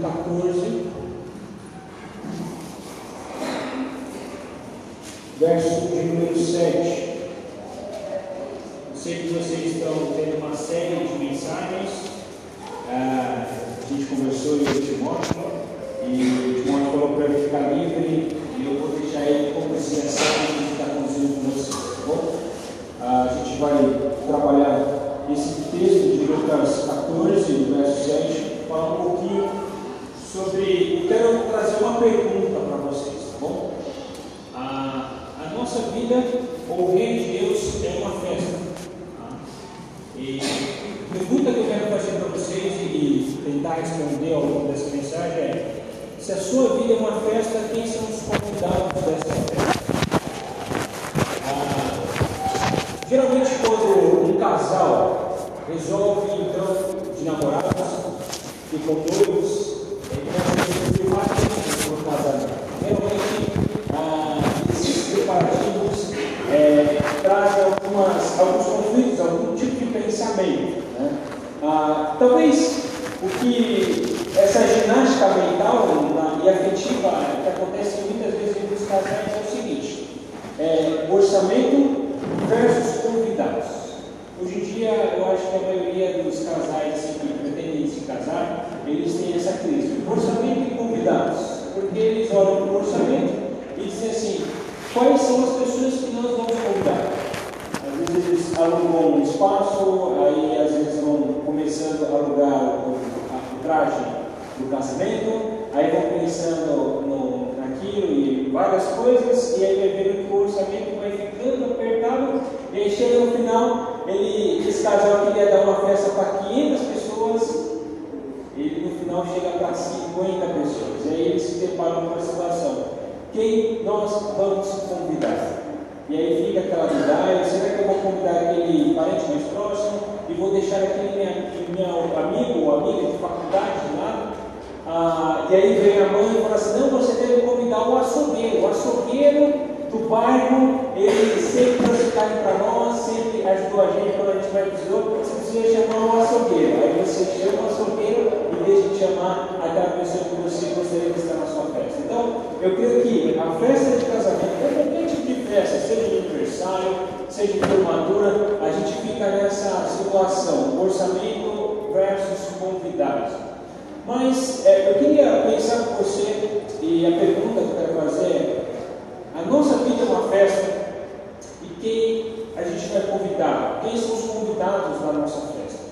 capítulo 14, verso de número 7. Eu sei que vocês estão tendo uma série de mensagens. Ah, a gente conversou em Timóteo e o Timóteo falou para eu ficar livre e eu vou deixar ele como iniciação que está conduzindo com vocês, tá bom? Ah, a gente vai trabalhar esse texto de Lucas 14, verso 7, falar um pouquinho sobre. Quero trazer uma pergunta para vocês, tá bom? A, a nossa vida, ou o reino de Deus, é uma festa. Tá? E a pergunta que eu quero fazer para vocês e tentar responder ao longo dessa mensagem é: se a sua vida é uma festa, quem são os convidados dessa festa? Ah, geralmente, quando um casal resolve então de namorados, ficam noivos, ele começa a filmar no casamento. Geralmente, ah, esses preparativos é, trazem algumas, alguns conflitos, algum tipo de pensamento. Né? Ah, talvez o que essa ginástica mental na, e afetiva que acontece muitas vezes entre os casais é o seguinte: é, orçamento versus convidados. Hoje em dia, eu acho que a maioria dos casais assim, que pretendem se casar, eles têm essa crise: orçamento e convidados. Porque eles olham para o orçamento e dizem assim: quais são as pessoas que nós vamos convidar? Às vezes eles alugam um espaço, aí às vezes vão começando a alugar o, o traje do casamento, aí vão pensando no, naquilo e várias coisas, e aí vai vendo que o orçamento vai ficando apertado, e aí chega no final, ele, esse casal queria dar uma festa para 500 pessoas, ele no final chega para 50 pessoas, e aí eles se deparam com a situação: quem nós vamos convidar? E aí fica aquela dúvida, será que eu vou convidar aquele parente mais próximo e vou deixar aquele minha, meu amigo ou amiga de faculdade lá? Ah, e aí vem a mãe e fala assim, não, você deve convidar o açougueiro. O açougueiro do bairro, ele sempre trouxe carne para nós, sempre ajudou a gente quando a gente vai precisar, você precisa chamar o açougueiro. Aí você chama o açougueiro e deixa de chamar aquela pessoa que você gostaria de estar na sua festa. Então, eu creio que a festa de casamento, qualquer tipo de festa, seja de aniversário, seja de formatura, a gente fica nessa situação, orçamento versus convidados. Mas é, eu queria pensar com você, e a pergunta que eu quero fazer é: uma festa, e quem a gente vai convidar? Quem são os convidados da nossa festa?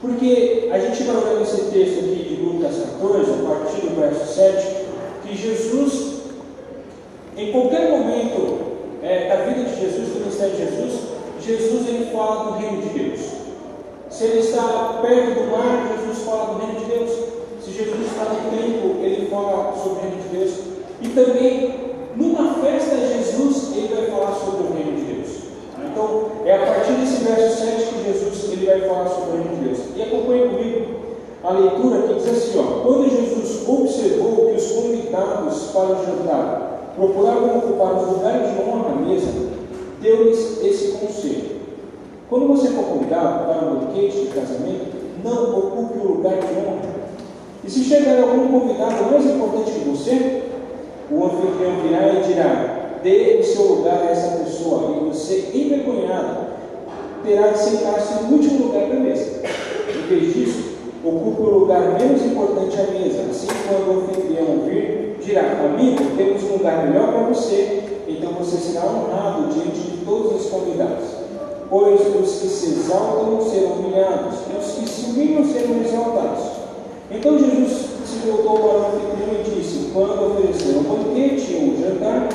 Porque a gente vai olhar esse texto aqui de Lucas 14, a partir do verso 7, que Jesus, em qualquer momento é, da vida de Jesus, do ministério de Jesus, Jesus ele fala do reino de Deus. Se ele está perto do mar, Jesus fala do reino de Deus. Se Jesus está no templo, ele fala sobre o reino de Deus. E também, numa festa, Jesus ele vai falar sobre o reino de Deus. Então, é a partir desse verso 7 que Jesus ele vai falar sobre o reino de Deus. E acompanhe comigo a leitura que diz assim: ó, quando Jesus observou que os convidados para o jantar procuravam ocupar os lugares de honra à mesa, deu-lhes esse conselho. Quando você for convidado para um banquete de casamento, não ocupe o lugar de honra. E se chegar algum convidado mais importante que você, o anfitrião virá e dirá: dê o seu lugar a essa pessoa, e você, envergonhado, terá de sentar-se no último lugar da mesa. Em vez disso, ocupe o lugar menos importante à mesa. Assim, quando o anfitrião vir, dirá: Amigo, temos um lugar melhor para você, então você será honrado diante de todos os convidados pois os que se exaltam serão humilhados, e os que se humilham serão exaltados. Então Jesus se voltou para o anfitrião e disse: Quando oferecer um banquete ou um jantar,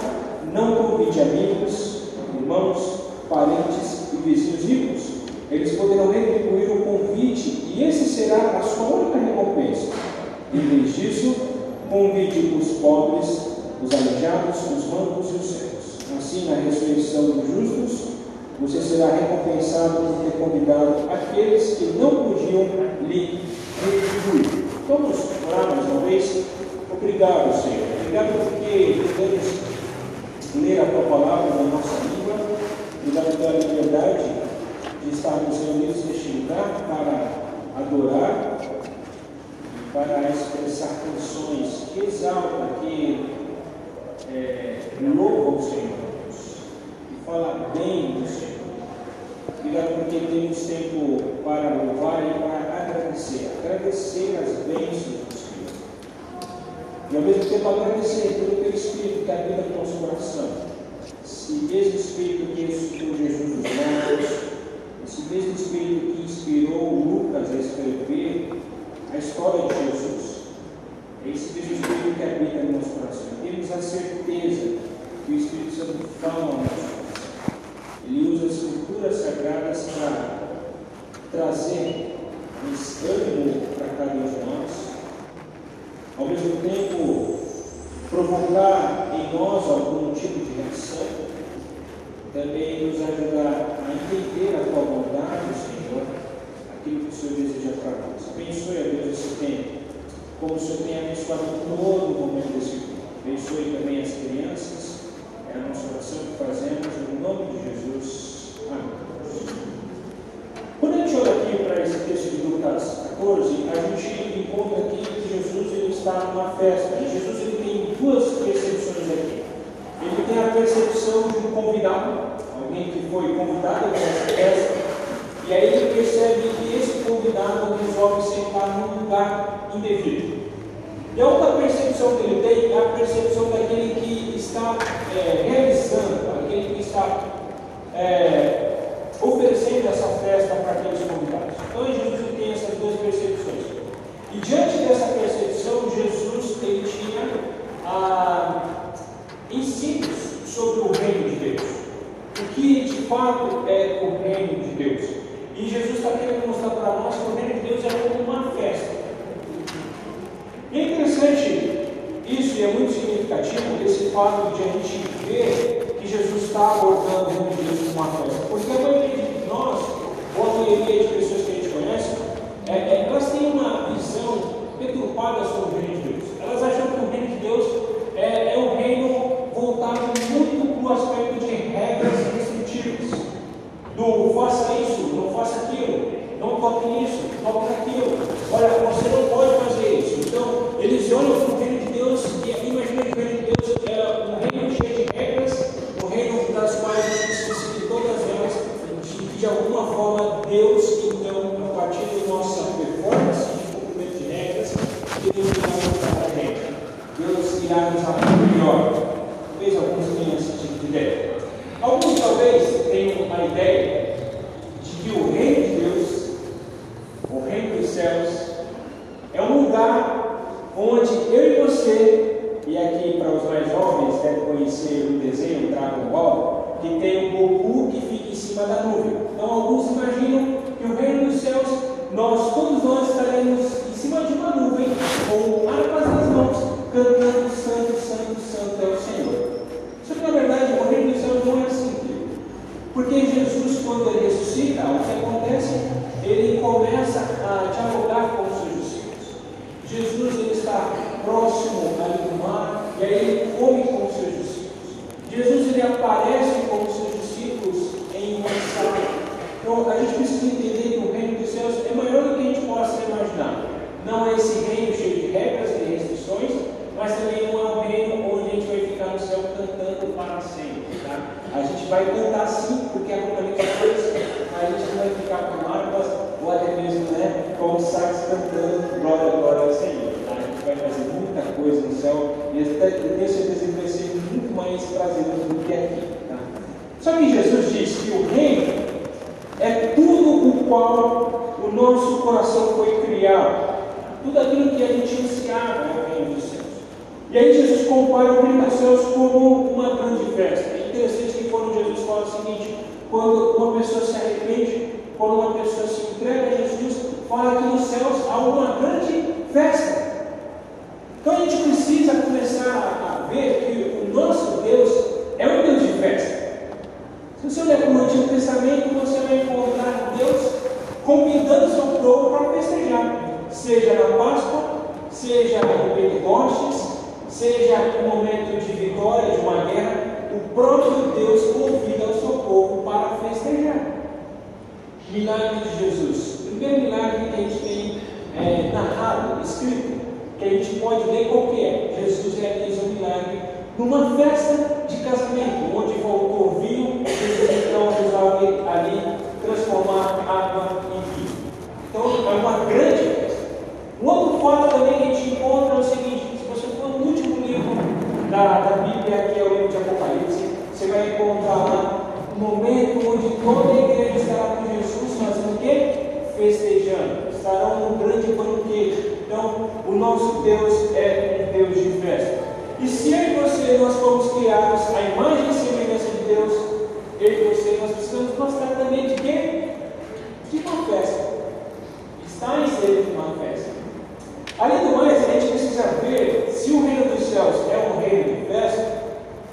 não convide amigos, irmãos, parentes e vizinhos ricos. Eles poderão retribuir o convite e esse será a sua única recompensa. Em vez disso, convide os pobres, os aleijados, os mancos e os cegos. Assim, na ressurreição dos justos, você será recompensado por ter convidado aqueles que não podiam lhe retribuir. Vamos orar mais uma vez? Obrigado, Senhor. Obrigado porque podemos ler a tua palavra na nossa língua e dar a liberdade de estarmos reunidos neste lugar para adorar para expressar canções que exaltam, que é, louvam o Senhor Deus, e fala bem do Senhor. Obrigado porque temos tempo para louvar e para agradecer, agradecer as bênçãos do Senhor. E ao mesmo tempo agradecer pelo teu Espírito que habita no nosso coração. Esse mesmo Espírito que ressuscitou Jesus dos mortos, esse mesmo Espírito que inspirou Lucas a escrever a história de Jesus. É esse mesmo Espírito que habita no nosso coração. Temos a certeza que o Espírito Santo fala ao nosso coração. Ele usa as escrituras sagradas para trazer esse ânimo para cada um de nós. Ao mesmo tempo, provocar em nós algum tipo de reação. Também nos ajudar a entender a tua vontade, Senhor, aquilo que o deseja para nós. Abençoe a Deus esse tempo como o Senhor tem abençoado todo momento desse culto. Abençoe também as crianças. É a nossa oração que fazemos no nome de Jesus. Amém. Quando a gente olha aqui para esse texto de Lucas 14, a gente encontra aqui que Jesus ele está numa festa. E Jesus ele tem duas percepções aqui. Ele tem a percepção de um convidado, alguém que foi convidado para essa festa. E aí ele percebe que esse convidado resolve sentar num lugar indevido. E a outra percepção que ele tem é a percepção daquele que está é, realizando, aquele que está é, oferecendo essa festa para aqueles convidados. Então Jesus tem essas duas percepções. E diante dessa percepção, Jesus ele tinha ah, ensinos sobre o reino de Deus. O que de fato é o reino de Deus. E Jesus está querendo mostrar para nós que o reino de Deus é como uma festa. E é interessante isso, e é muito significativo esse fato de a gente ver que Jesus está abordando o reino de Deus como uma festa. Porque a maioria de nós, ou a maioria de pessoas que a gente conhece, é, é, elas têm uma visão deturpada sobre o reino de Deus. Elas acham que o reino de Deus é, é um reino voltado muito para o aspecto de regras restritivas. Do faça isso, não faça aquilo, não toque nisso, toque naquilo. Olha, você não pode fazer isso. Então, eles olham para o reino de Deus e imaginam que o reino de Deus é um reino cheio de regras, um reino das quais a gente esquece de todas elas, de, de alguma forma Deus, então, a partir da nossa performance de cumprimento de regras, Deus irá mudar a regra. Deus irá nos amar melhor. Talvez alguns tenham esse tipo de ideia. Alguns talvez tenham a ideia de que o reino de Deus, o reino dos céus, é um lugar onde eu e você, e aqui para os mais jovens devem conhecer o desenho Dragon Ball, que tem o Goku que fica em cima da nuvem. Então alguns imaginam que o reino dos céus, nós, todos nós estaremos em cima de uma nuvem, com armas nas mãos, cantando Santo, Santo, Santo é o Senhor. Só que na verdade o reino dos céus não é assim. Porque Jesus, quando ele ressuscita, o que acontece? Ele começa a dialogar com os seus discípulos. Jesus ele está próximo ali do mar e aí ele come com os seus discípulos. Jesus ele aparece com os seus discípulos em uma sala. Então a gente precisa entender que o reino dos céus é maior do que a gente possa imaginar. Não é esse reino cheio de regras e restrições, mas também não é um reino onde a gente vai ficar no céu cantando para sempre. Tá? A gente vai cantar sim, porque a companhia de Deus, mas a gente não vai ficar com harpas ou até mesmo né, com sax cantando glória, glória ao Senhor. Tá? A gente vai fazer muita coisa no céu e eu tenho certeza que vai ser muito mais prazeroso do que aqui. Tá? Só que Jesus disse que o reino é tudo o qual o nosso coração foi criado. Tudo aquilo que a reino dos céus. E aí Jesus compara o reino dos céus como uma grande festa. É interessante que quando Jesus fala o seguinte, quando uma pessoa se arrepende, quando uma pessoa se entrega a Jesus, fala que nos céus há uma grande festa. Então a gente precisa começar a ver que o nosso Deus é um Deus de festa. Se você olhar para o Antigo Testamento, você vai encontrar Deus convidando seu povo para festejar, seja na Páscoa, seja em Pentecostes, seja um momento de vitória, de uma guerra, o próprio Deus convida o seu povo para festejar. Milagre de Jesus. O primeiro milagre que a gente tem é, narrado, escrito, que a gente pode ler qual que é. Jesus realiza um milagre numa festa de casamento, onde faltou vinho, Jesus então resolve ali transformar água em vinho. Então é uma grande festa. Um outro fato também que a gente encontra é o seguinte: se você for no último livro da, da Bíblia, que é o livro de Apocalipse, você vai encontrar lá um momento onde toda a igreja estará com Jesus fazendo o quê? Festejando. Estarão num grande banquete. Então, o nosso Deus é um Deus de festa. E se eu e você nós fomos criados à imagem e semelhança de Deus, eu e você nós precisamos gostar também de quê? De uma festa. Está inserido de uma festa. Além do mais, a gente precisa ver se o reino dos céus é um reino de festa,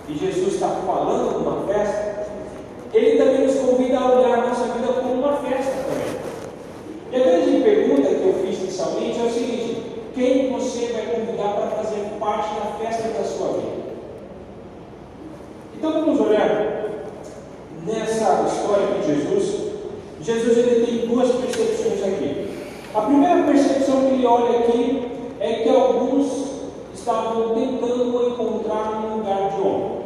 e Jesus está falando de uma festa, ele também nos convida a olhar a nossa vida como uma festa também. E a grande pergunta que eu fiz inicialmente é o seguinte: quem você vai convidar para fazer parte da festa da sua vida? Então vamos olhar nessa história de Jesus. Jesus ele tem duas percepções aqui. A primeira percepção que ele olha aqui é que alguns estavam tentando encontrar um lugar de honra.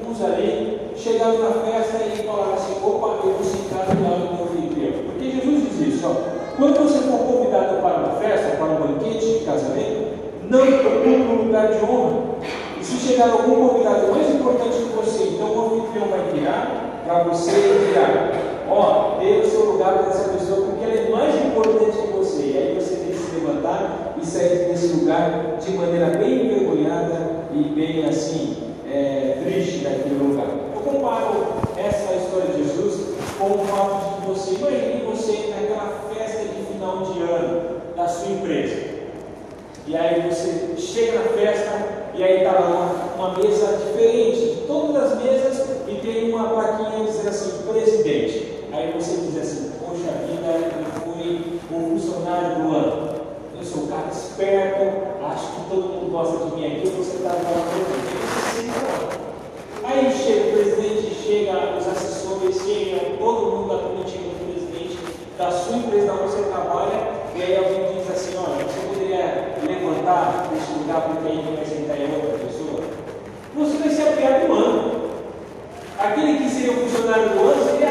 Alguns ali chegaram na festa e falaram assim: opa, eu vou sentar do lado do meu anfitrião. Porque Jesus diz isso: ó, quando você for convidado para uma festa, para um banquete de casamento, não procure um lugar de honra. Chegar algum convidado mais importante que você, então o anfitrião vai virar para você e virar: ó, dê o seu lugar para essa pessoa, porque ela é mais importante que você. E aí você tem que se levantar e sair desse lugar de maneira bem envergonhada e bem assim, é, triste daquele lugar. Eu comparo essa história de Jesus com o fato de você, imagine você naquela festa de final de ano da sua empresa. E aí você chega na festa e aí está lá uma, mesa diferente todas as mesas e tem uma plaquinha dizendo assim, presidente. Aí você diz assim, poxa vida, eu fui o funcionário do ano. Eu sou um cara esperto, acho que todo mundo gosta de mim aqui, você está falando Aí chega o presidente, chega os assessores, chega todo mundo da comitiva do presidente da sua empresa onde você trabalha, e aí alguém diz assim, olha, você poderia levantar desse lugar porque aí vai sentar em outra pessoa? Você vai ser a piada do ano. Aquele que funcionário do ano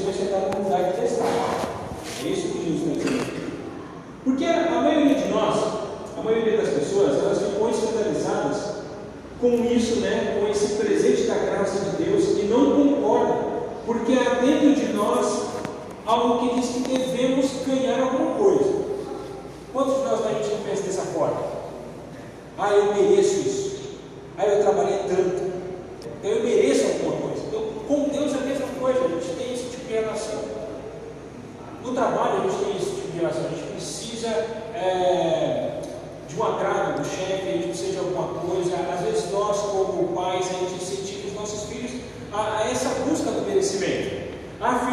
você vai chegar num comunidade de testar. É isso que Jesus está dizendo. Porque a maioria de nós, a maioria das pessoas, elas ficam escandalizadas com isso, né, com esse presente da graça de Deus e não concordam, porque há dentro de nós algo que diz que devemos ganhar alguma coisa. Quantos de nós né, a gente pensa dessa forma? Ah, eu queria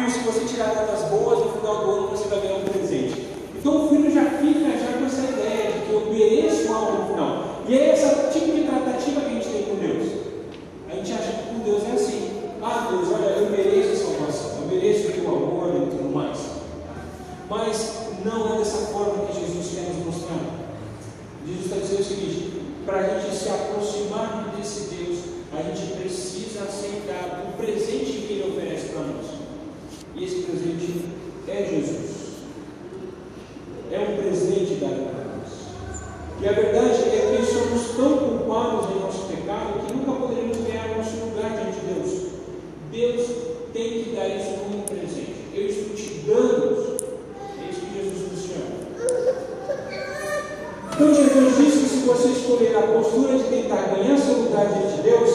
mas se você tirar notas boas, no final do ano você vai ganhar um presente. Então o filho já fica já com essa ideia de que eu mereço algo no final. E é essa você escolher a postura de tentar ganhar seu lugar diante de Deus,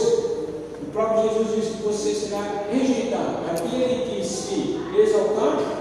o próprio Jesus diz que você será rejeitado. Aquele que se exaltar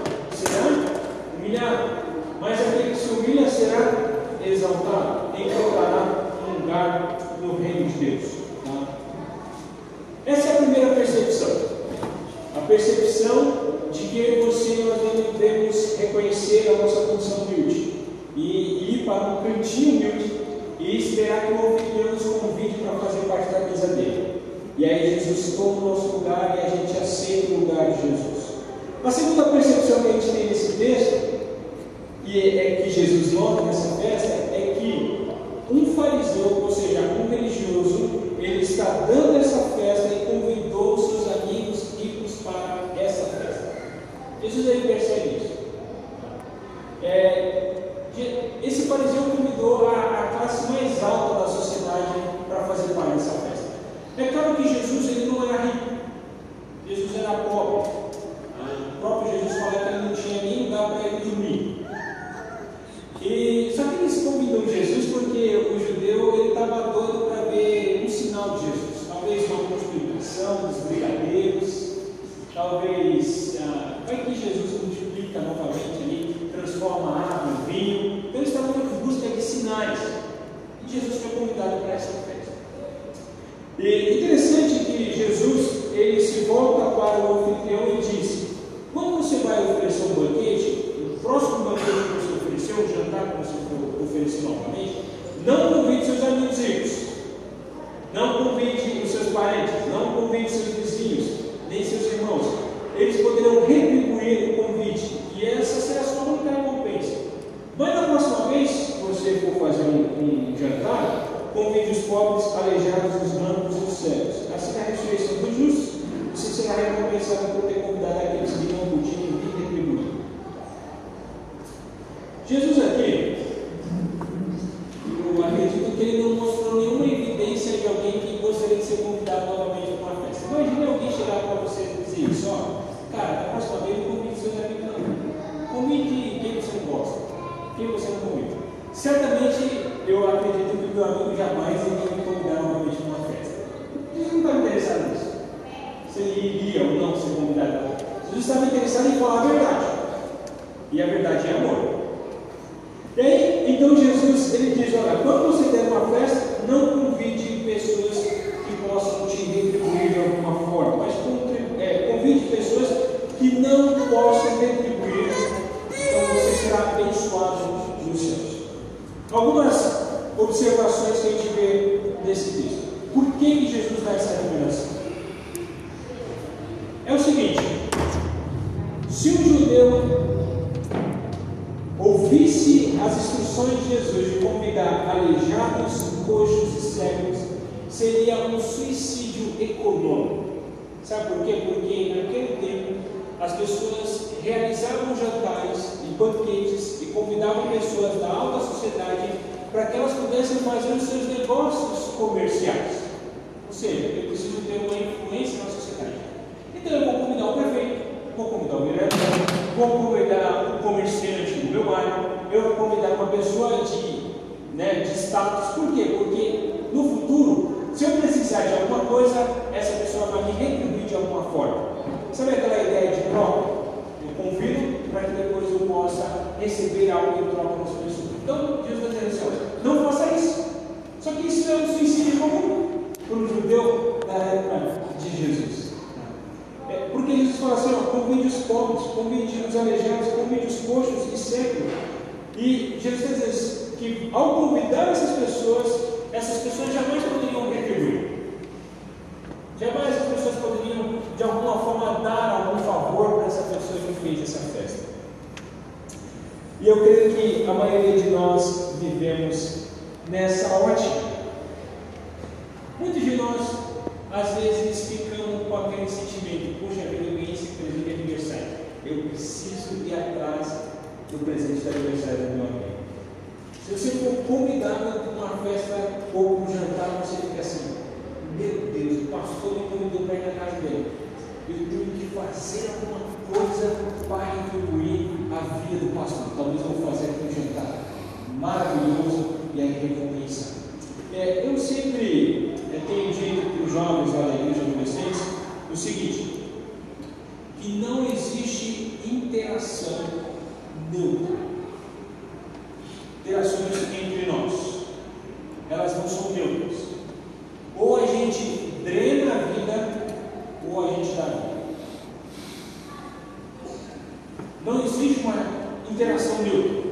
sinais. E Jesus foi convidado para essa festa. E é interessante que Jesus ele se volta para o anfitrião e diz: quando você vai oferecer um banquete, o próximo banquete que você ofereceu, um jantar que você for oferecer novamente, não convide seus amigos não convide os seus parentes, não convide seus vizinhos, nem seus irmãos. Eles poderão algumas observações que a gente vê nesse texto. Por que, que Jesus dá essa recomendação? É o seguinte: se um judeu ouvisse as instruções de Jesus de convidar aleijados, coxos e cegos, seria um suicídio econômico. Sabe por quê? Porque naquele tempo as pessoas realizavam jantares e banquetes e convidavam pessoas da alta sociedade para que elas pudessem fazer os seus negócios comerciais. Ou seja, eu preciso ter uma influência na sociedade. Então eu vou convidar o prefeito, vou convidar o vereador, vou convidar o comerciante do meu bairro, eu vou convidar uma pessoa de, né, de status. Por quê? Porque no futuro, se eu precisar de alguma coisa, essa pessoa vai me retribuir de alguma forma. Sabe aquela ideia de troca? Convido para que depois eu possa receber algo em troca dessa pessoa. Então, Jesus está dizendo assim: não faça isso. Só que isso é um suicídio comum para o judeu da época de Jesus. É, porque Jesus fala assim: ó, convide os pobres, convide os aleijados, convide os coxos e cegos. E Jesus dizendo que ao convidar essas pessoas, essas pessoas jamais poderiam retribuir. Jamais as pessoas poderiam, de alguma forma, dar algum favor para essa pessoa que fez essa festa. E eu creio que a maioria de nós vivemos nessa ótica. Muitos de nós, às vezes, ficamos com aquele sentimento: puxa vida, eu ganhei esse presente de aniversário. Eu preciso ir atrás do presente de aniversário do meu amigo. Se você for convidado para uma festa ou para um jantar, você fica assim: meu Deus, o pastor me convidou para ir na casa dele. Eu tenho que fazer alguma coisa para retribuir a vida do pastor. Talvez vou fazer aqui um jantar maravilhoso e aí recompensa. É, eu sempre é, tenho dito para os jovens da igreja adolescentes o seguinte: que não existe interação neutra. Interações entre nós. Elas não são neutras. Ou a gente drena a vida, ou a gente dá vida. Não existe uma interação neutra.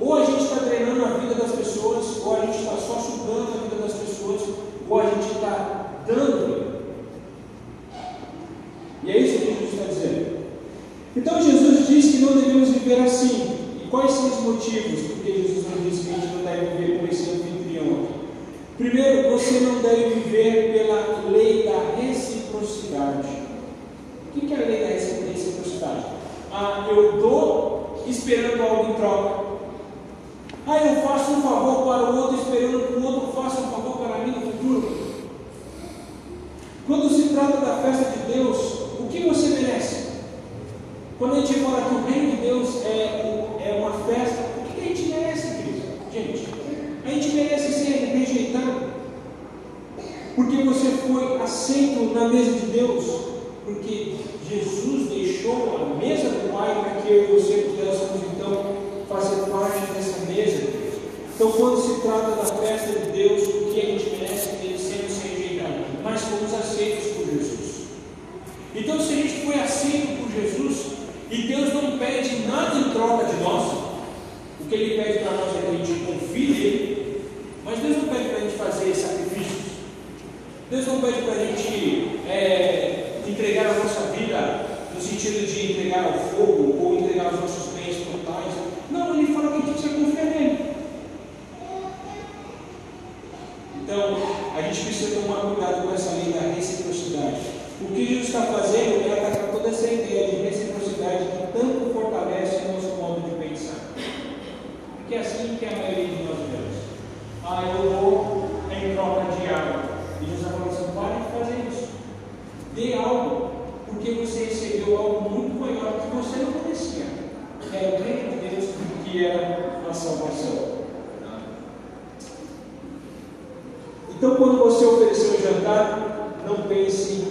Ou a gente está drenando a vida das pessoas, ou a gente está só sugando a vida das pessoas, ou a gente está dando vida. E é isso que Jesus está dizendo. Então Jesus diz que não devemos viver assim. E quais são os motivos porque Jesus não disse que a gente não deve viver como esse anfitrião aqui? Primeiro, você não deve viver pela lei da reciprocidade. O que é a lei da reciprocidade? Ah, eu dou esperando algo em troca. Ah, eu faço um favor para o outro, esperando que o outro faça um favor para mim no futuro. Quando se trata da festa de Deus, o que você merece? Quando a gente fala que o reino de Deus é, é uma festa, o que a gente merece? Gente, a gente merece ser rejeitado. Porque você foi aceito na mesa de Deus. Porque Jesus deixou a mesa do Pai para que eu e você pudéssemos então fazer parte dessa mesa. Então, quando se trata da festa de Deus, o que a gente merece merecemos ser rejeitado, mas fomos aceitos por Jesus. Então, se a gente foi aceito por Jesus e Deus não pede nada em troca de nós, o que Ele pede para nós é que a gente confie nele, mas Deus não pede para a gente fazer sacrifícios. Deus não pede para a gente é, entregar a nossa vida no sentido de entregar ao fogo ou entregar os nossos bens totais. Não, Ele fala que a gente precisa confiar nele. Então, a gente precisa tomar cuidado com essa lei da reciprocidade. O que Jesus está fazendo é atacar toda essa ideia de reciprocidade que tanto fortalece o nosso modo de pensar. Porque é assim que a maioria de nós vemos. Ah, eu vou